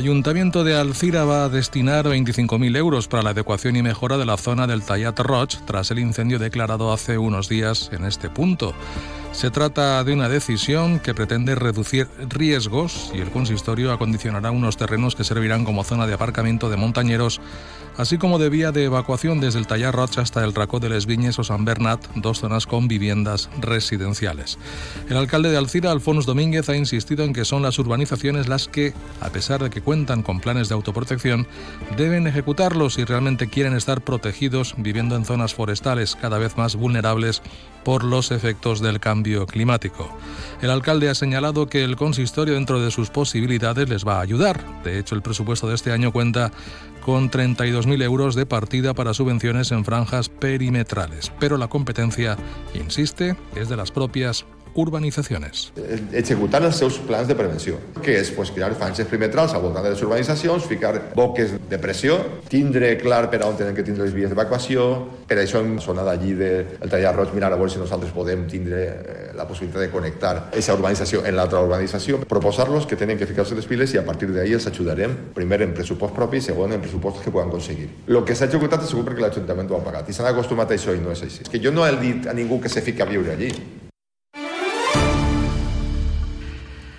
Ayuntamiento de Alcira va a destinar 25.000 euros para la adecuación y mejora de la zona del Tallat Roig tras el incendio declarado hace unos días en este punto. Se trata de una decisión que pretende reducir riesgos y el consistorio acondicionará unos terrenos que servirán como zona de aparcamiento de montañeros, así como de vía de evacuación desde el Tallar Roig hasta el Racó de les Viñes o San Bernat, dos zonas con viviendas residenciales. El alcalde de Alcira, Alfonso Domínguez, ha insistido en que son las urbanizaciones las que, a pesar de que cuentan con planes de autoprotección, deben ejecutarlos si realmente quieren estar protegidos viviendo en zonas forestales cada vez más vulnerables por los efectos del cambio climático. El alcalde ha señalado que el consistorio dentro de sus posibilidades les va a ayudar. De hecho, el presupuesto de este año cuenta con 32.000 euros de partida para subvenciones en franjas perimetrales. Pero la competencia, insiste, es de las propias urbanitzacions. Executant els seus plans de prevenció, que és pues, crear franges perimetrals al voltant de les urbanitzacions, ficar boques de pressió, tindre clar per on tenen que tindre les vies d'evacuació, per això hem sonat allí del de Tallar Roig, mirar a veure si nosaltres podem tindre eh, la possibilitat de connectar aquesta urbanització en l'altra urbanització, proposar-los que tenen que ficar-se les piles i a partir d'ahir els ajudarem, primer en pressupost propi i segon en pressupostos que puedan conseguir. Lo que s'ha executat és segur perquè l'Ajuntament ho ha pagat i s'han acostumat a això i no és així. És que jo no he dit a ningú que se fiqui a viure allí.